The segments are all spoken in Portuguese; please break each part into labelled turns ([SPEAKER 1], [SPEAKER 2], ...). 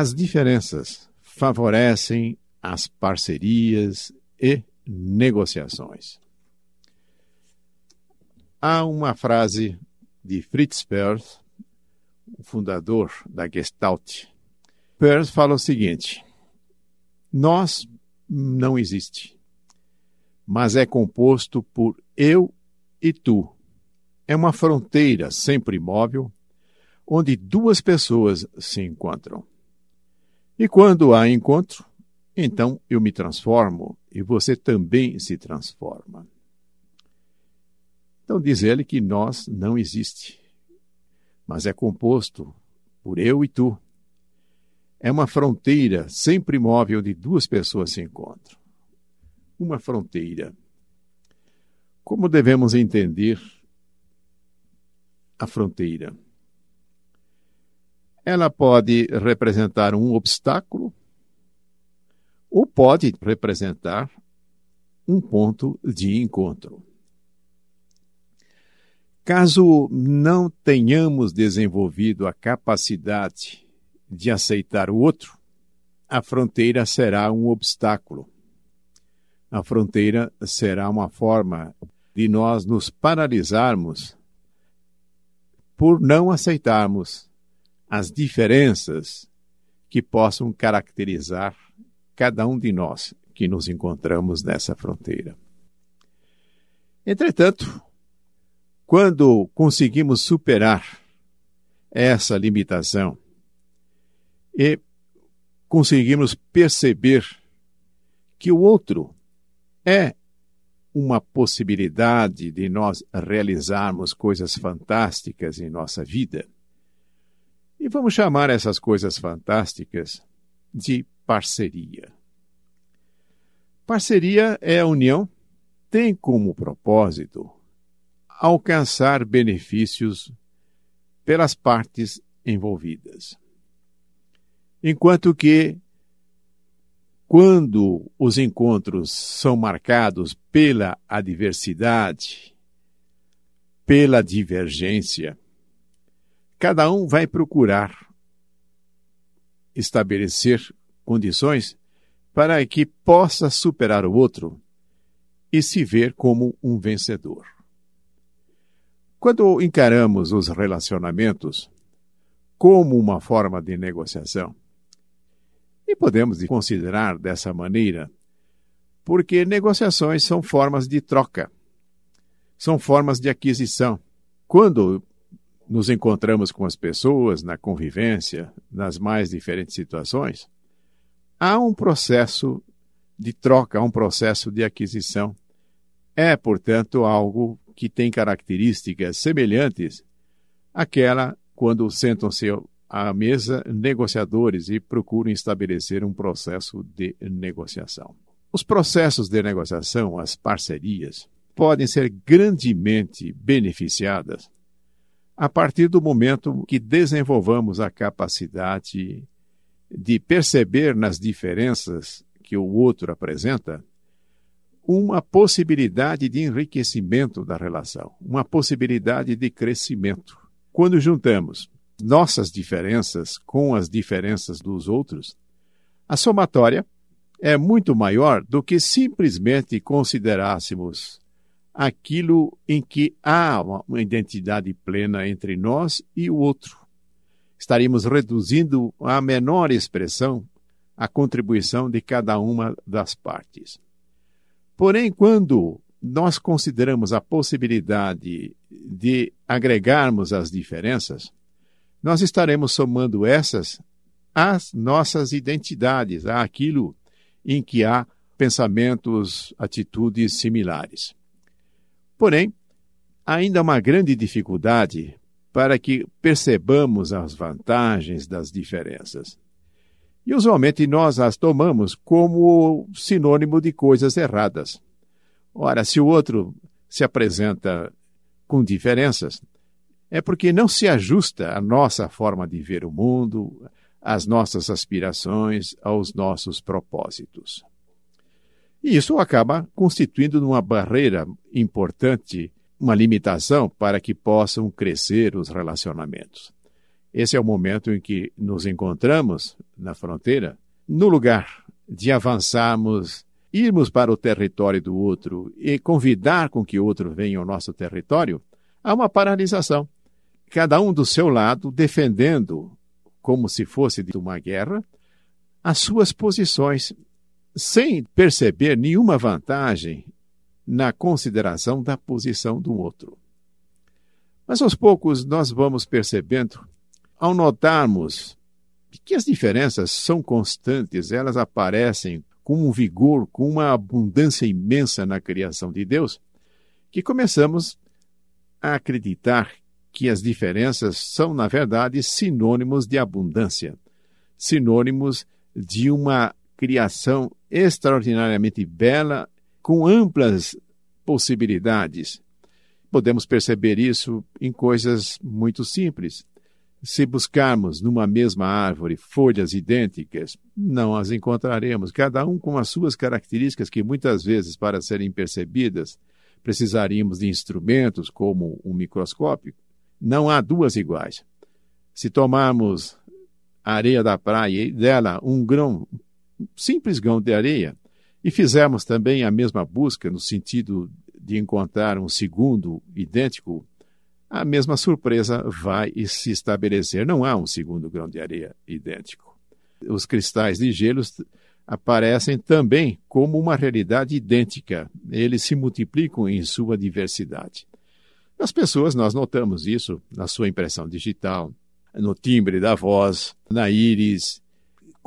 [SPEAKER 1] As diferenças favorecem as parcerias e negociações. Há uma frase de Fritz Perls, o fundador da Gestalt. Perls fala o seguinte: Nós não existe, mas é composto por eu e tu. É uma fronteira sempre imóvel, onde duas pessoas se encontram. E quando há encontro, então eu me transformo e você também se transforma. Então diz ele que nós não existe, mas é composto por eu e tu. É uma fronteira sempre imóvel onde duas pessoas se encontram. Uma fronteira. Como devemos entender a fronteira? Ela pode representar um obstáculo ou pode representar um ponto de encontro. Caso não tenhamos desenvolvido a capacidade de aceitar o outro, a fronteira será um obstáculo. A fronteira será uma forma de nós nos paralisarmos por não aceitarmos as diferenças que possam caracterizar cada um de nós que nos encontramos nessa fronteira. Entretanto, quando conseguimos superar essa limitação e conseguimos perceber que o outro é uma possibilidade de nós realizarmos coisas fantásticas em nossa vida. E vamos chamar essas coisas fantásticas de parceria. Parceria é a união, tem como propósito alcançar benefícios pelas partes envolvidas. Enquanto que, quando os encontros são marcados pela adversidade, pela divergência, cada um vai procurar estabelecer condições para que possa superar o outro e se ver como um vencedor. Quando encaramos os relacionamentos como uma forma de negociação, e podemos considerar dessa maneira, porque negociações são formas de troca, são formas de aquisição. Quando nos encontramos com as pessoas na convivência, nas mais diferentes situações, há um processo de troca, há um processo de aquisição. É, portanto, algo que tem características semelhantes àquela quando sentam-se à mesa negociadores e procuram estabelecer um processo de negociação. Os processos de negociação, as parcerias, podem ser grandemente beneficiadas a partir do momento que desenvolvamos a capacidade de perceber nas diferenças que o outro apresenta uma possibilidade de enriquecimento da relação, uma possibilidade de crescimento. Quando juntamos nossas diferenças com as diferenças dos outros, a somatória é muito maior do que simplesmente considerássemos aquilo em que há uma identidade plena entre nós e o outro. Estaríamos reduzindo à menor expressão a contribuição de cada uma das partes. Porém, quando nós consideramos a possibilidade de agregarmos as diferenças, nós estaremos somando essas às nossas identidades, àquilo em que há pensamentos, atitudes similares. Porém, ainda há uma grande dificuldade para que percebamos as vantagens das diferenças. E usualmente nós as tomamos como sinônimo de coisas erradas. Ora, se o outro se apresenta com diferenças, é porque não se ajusta à nossa forma de ver o mundo, às nossas aspirações, aos nossos propósitos. E isso acaba constituindo uma barreira importante, uma limitação para que possam crescer os relacionamentos. Esse é o momento em que nos encontramos na fronteira, no lugar de avançarmos, irmos para o território do outro e convidar com que o outro venha ao nosso território, há uma paralisação. Cada um do seu lado defendendo, como se fosse de uma guerra, as suas posições, sem perceber nenhuma vantagem na consideração da posição do outro. Mas aos poucos nós vamos percebendo, ao notarmos que as diferenças são constantes, elas aparecem com um vigor, com uma abundância imensa na criação de Deus, que começamos a acreditar que as diferenças são, na verdade, sinônimos de abundância, sinônimos de uma criação extraordinariamente bela, com amplas possibilidades. Podemos perceber isso em coisas muito simples. Se buscarmos numa mesma árvore folhas idênticas, não as encontraremos, cada um com as suas características que muitas vezes, para serem percebidas, precisaríamos de instrumentos como um microscópio. Não há duas iguais. Se tomarmos a areia da praia e dela um grão, simples grão de areia, e fizermos também a mesma busca no sentido de encontrar um segundo idêntico, a mesma surpresa vai se estabelecer. Não há um segundo grão de areia idêntico. Os cristais de gelo aparecem também como uma realidade idêntica. Eles se multiplicam em sua diversidade. As pessoas, nós notamos isso na sua impressão digital, no timbre da voz, na íris.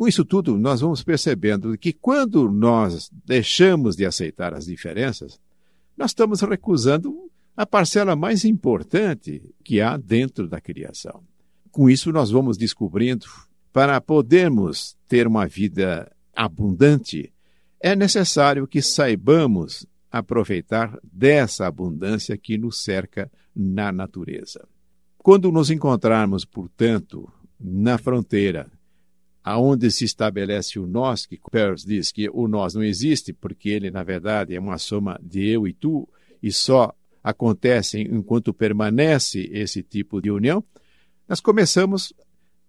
[SPEAKER 1] Com isso tudo, nós vamos percebendo que quando nós deixamos de aceitar as diferenças, nós estamos recusando a parcela mais importante que há dentro da criação. Com isso, nós vamos descobrindo, para podermos ter uma vida abundante, é necessário que saibamos aproveitar dessa abundância que nos cerca na natureza. Quando nos encontrarmos, portanto, na fronteira, aonde se estabelece o nós, que Peirce diz que o nós não existe, porque ele, na verdade, é uma soma de eu e tu, e só acontece enquanto permanece esse tipo de união, nós começamos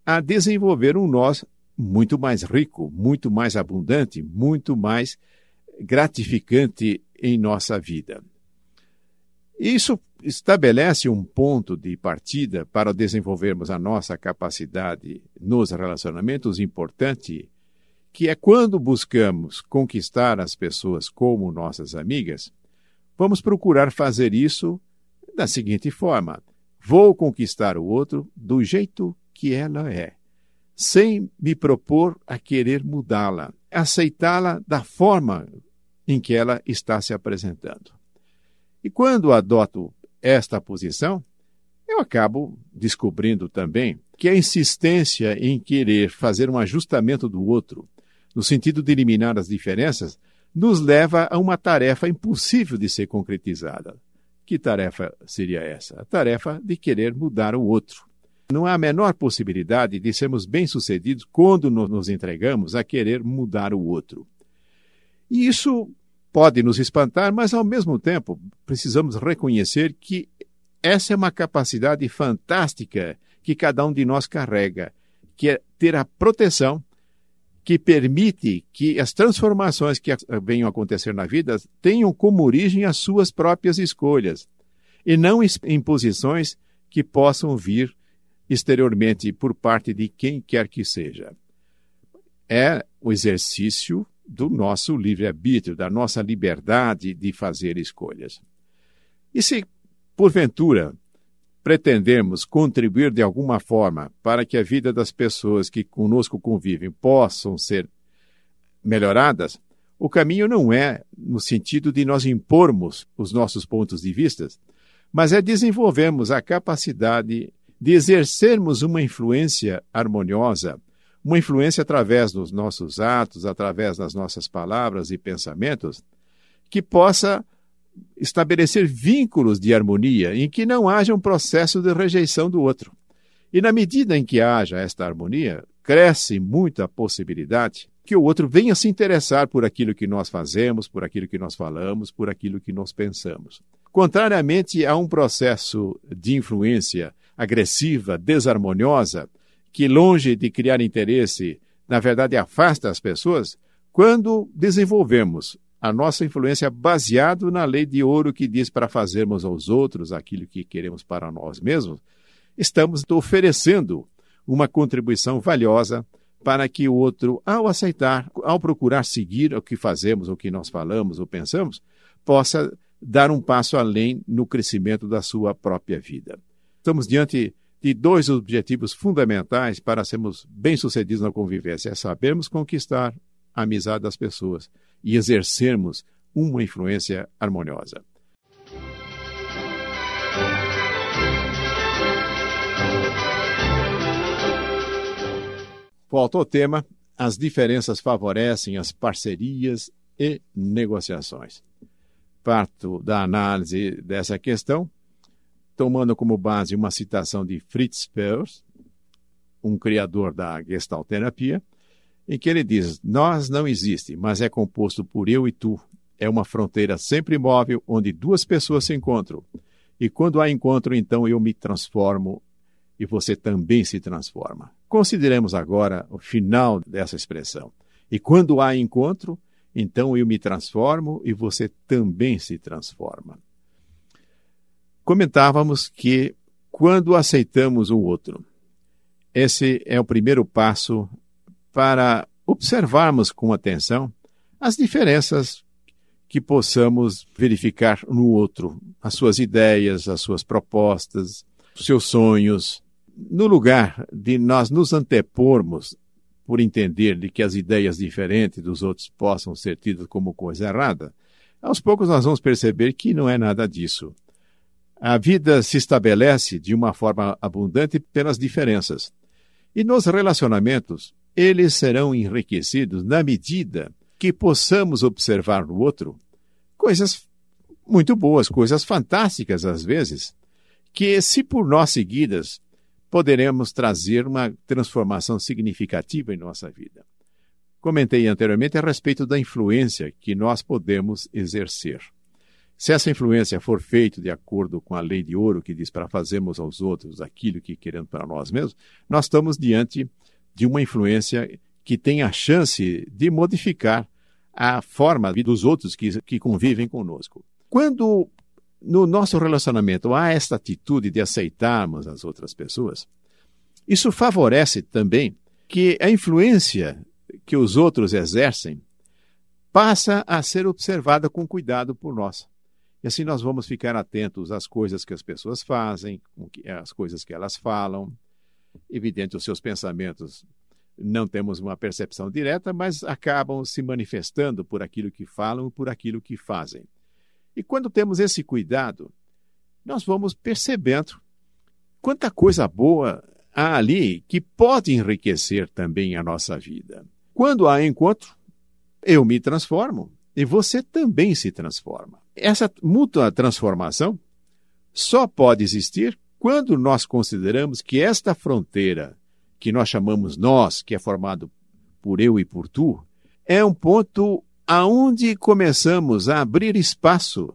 [SPEAKER 1] a desenvolver um nós muito mais rico, muito mais abundante, muito mais gratificante em nossa vida. Isso estabelece um ponto de partida para desenvolvermos a nossa capacidade nos relacionamentos importante, que é quando buscamos conquistar as pessoas como nossas amigas, vamos procurar fazer isso da seguinte forma: vou conquistar o outro do jeito que ela é sem me propor a querer mudá-la, aceitá-la da forma em que ela está se apresentando. E quando adoto esta posição, eu acabo descobrindo também que a insistência em querer fazer um ajustamento do outro, no sentido de eliminar as diferenças, nos leva a uma tarefa impossível de ser concretizada. Que tarefa seria essa? A tarefa de querer mudar o outro. Não há a menor possibilidade de sermos bem-sucedidos quando nos entregamos a querer mudar o outro. E isso pode nos espantar, mas ao mesmo tempo precisamos reconhecer que essa é uma capacidade fantástica que cada um de nós carrega, que é ter a proteção que permite que as transformações que venham a acontecer na vida tenham como origem as suas próprias escolhas e não imposições que possam vir exteriormente por parte de quem quer que seja. É o exercício do nosso livre-arbítrio, da nossa liberdade de fazer escolhas. E se, porventura, pretendemos contribuir de alguma forma para que a vida das pessoas que conosco convivem possam ser melhoradas, o caminho não é no sentido de nós impormos os nossos pontos de vista, mas é desenvolvermos a capacidade de exercermos uma influência harmoniosa, uma influência através dos nossos atos, através das nossas palavras e pensamentos, que possa estabelecer vínculos de harmonia em que não haja um processo de rejeição do outro. E na medida em que haja esta harmonia, cresce muito a possibilidade que o outro venha se interessar por aquilo que nós fazemos, por aquilo que nós falamos, por aquilo que nós pensamos. Contrariamente a um processo de influência agressiva, desarmoniosa, que longe de criar interesse, na verdade afasta as pessoas, quando desenvolvemos a nossa influência baseado na lei de ouro que diz para fazermos aos outros aquilo que queremos para nós mesmos, estamos oferecendo uma contribuição valiosa para que o outro, ao aceitar, ao procurar seguir o que fazemos, o que nós falamos ou pensamos, possa dar um passo além no crescimento da sua própria vida. Estamos diante de dois objetivos fundamentais para sermos bem-sucedidos na convivência: é sabermos conquistar a amizade das pessoas e exercermos uma influência harmoniosa. Volto ao tema: as diferenças favorecem as parcerias e negociações. Parto da análise dessa questão, tomando como base uma citação de Fritz Perls, um criador da gestalterapia, em que ele diz: Nós não existe, mas é composto por eu e tu. É uma fronteira sempre imóvel onde duas pessoas se encontram. E quando há encontro, então eu me transformo e você também se transforma. Consideremos agora o final dessa expressão. E quando há encontro, então eu me transformo e você também se transforma. Comentávamos que quando aceitamos o outro, esse é o primeiro passo para observarmos com atenção as diferenças que possamos verificar no outro, as suas ideias, as suas propostas, os seus sonhos. No lugar de nós nos antepormos por entender de que as ideias diferentes dos outros possam ser tidas como coisa errada, aos poucos nós vamos perceber que não é nada disso. A vida se estabelece de uma forma abundante pelas diferenças. E nos relacionamentos, eles serão enriquecidos na medida que possamos observar no outro coisas muito boas, coisas fantásticas às vezes, que, se por nós seguidas, poderemos trazer uma transformação significativa em nossa vida. Comentei anteriormente a respeito da influência que nós podemos exercer. Se essa influência for feita de acordo com a lei de ouro que diz para fazermos aos outros aquilo que queremos para nós mesmos, nós estamos diante de uma influência que tem a chance de modificar a forma dos outros que, que convivem conosco. Quando no nosso relacionamento há esta atitude de aceitarmos as outras pessoas, isso favorece também que a influência que os outros exercem passa a ser observada com cuidado por nós. E assim nós vamos ficar atentos às coisas que as pessoas fazem, às coisas que elas falam, Evidente, os seus pensamentos não temos uma percepção direta, mas acabam se manifestando por aquilo que falam e por aquilo que fazem. E quando temos esse cuidado, nós vamos percebendo quanta coisa boa há ali que pode enriquecer também a nossa vida. Quando há encontro, eu me transformo e você também se transforma. Essa mútua transformação só pode existir quando nós consideramos que esta fronteira, que nós chamamos nós, que é formado por eu e por tu, é um ponto aonde começamos a abrir espaço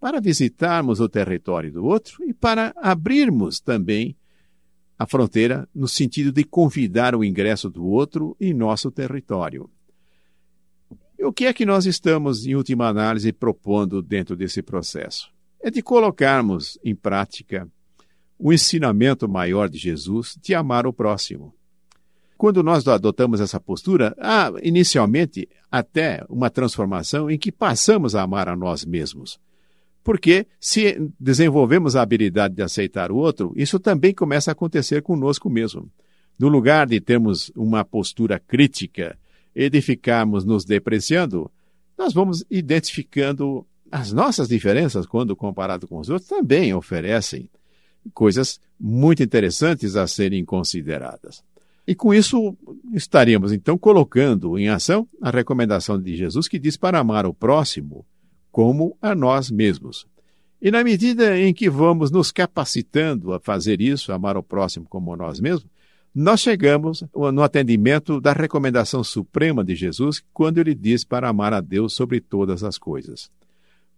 [SPEAKER 1] para visitarmos o território do outro e para abrirmos também a fronteira no sentido de convidar o ingresso do outro em nosso território. E o que é que nós estamos, em última análise, propondo dentro desse processo? É de colocarmos em prática o ensinamento maior de Jesus de amar o próximo. Quando nós adotamos essa postura, há inicialmente até uma transformação em que passamos a amar a nós mesmos. Porque se desenvolvemos a habilidade de aceitar o outro, isso também começa a acontecer conosco mesmo. No lugar de termos uma postura crítica e de ficarmos nos depreciando, nós vamos identificando as nossas diferenças quando comparado com os outros também oferecem coisas muito interessantes a serem consideradas. E com isso estaríamos então colocando em ação a recomendação de Jesus que diz para amar o próximo como a nós mesmos. E na medida em que vamos nos capacitando a fazer isso, amar o próximo como a nós mesmos, nós chegamos no atendimento da recomendação suprema de Jesus quando ele diz para amar a Deus sobre todas as coisas.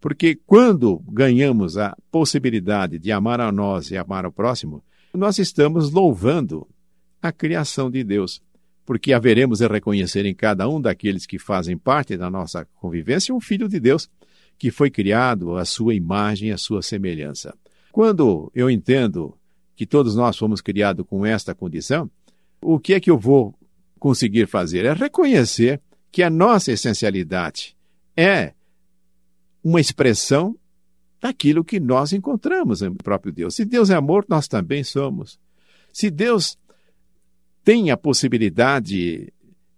[SPEAKER 1] Porque quando ganhamos a possibilidade de amar a nós e amar ao próximo, nós estamos louvando a criação de Deus, porque haveremos de reconhecer em cada um daqueles que fazem parte da nossa convivência um filho de Deus, que foi criado à sua imagem à sua semelhança. Quando eu entendo que todos nós fomos criados com esta condição, o que é que eu vou conseguir fazer? É reconhecer que a nossa essencialidade é uma expressão daquilo que nós encontramos no próprio Deus. Se Deus é amor, nós também somos. Se Deus tem a possibilidade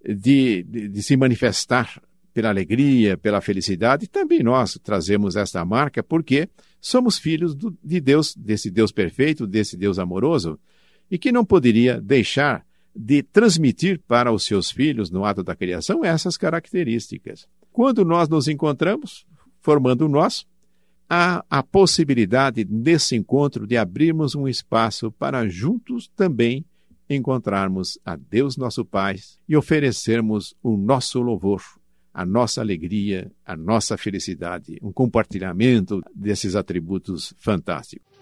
[SPEAKER 1] de, de, de, se manifestar pela alegria, pela felicidade, também nós trazemos esta marca porque somos filhos do, de Deus, desse Deus perfeito, desse Deus amoroso, e que não poderia deixar de transmitir para os seus filhos, no ato da criação, essas características. Quando nós nos encontramos, formando nós, há a possibilidade nesse encontro de abrirmos um espaço para juntos também encontrarmos a Deus nosso Pai e oferecermos o nosso louvor, a nossa alegria, a nossa felicidade, um compartilhamento desses atributos fantásticos.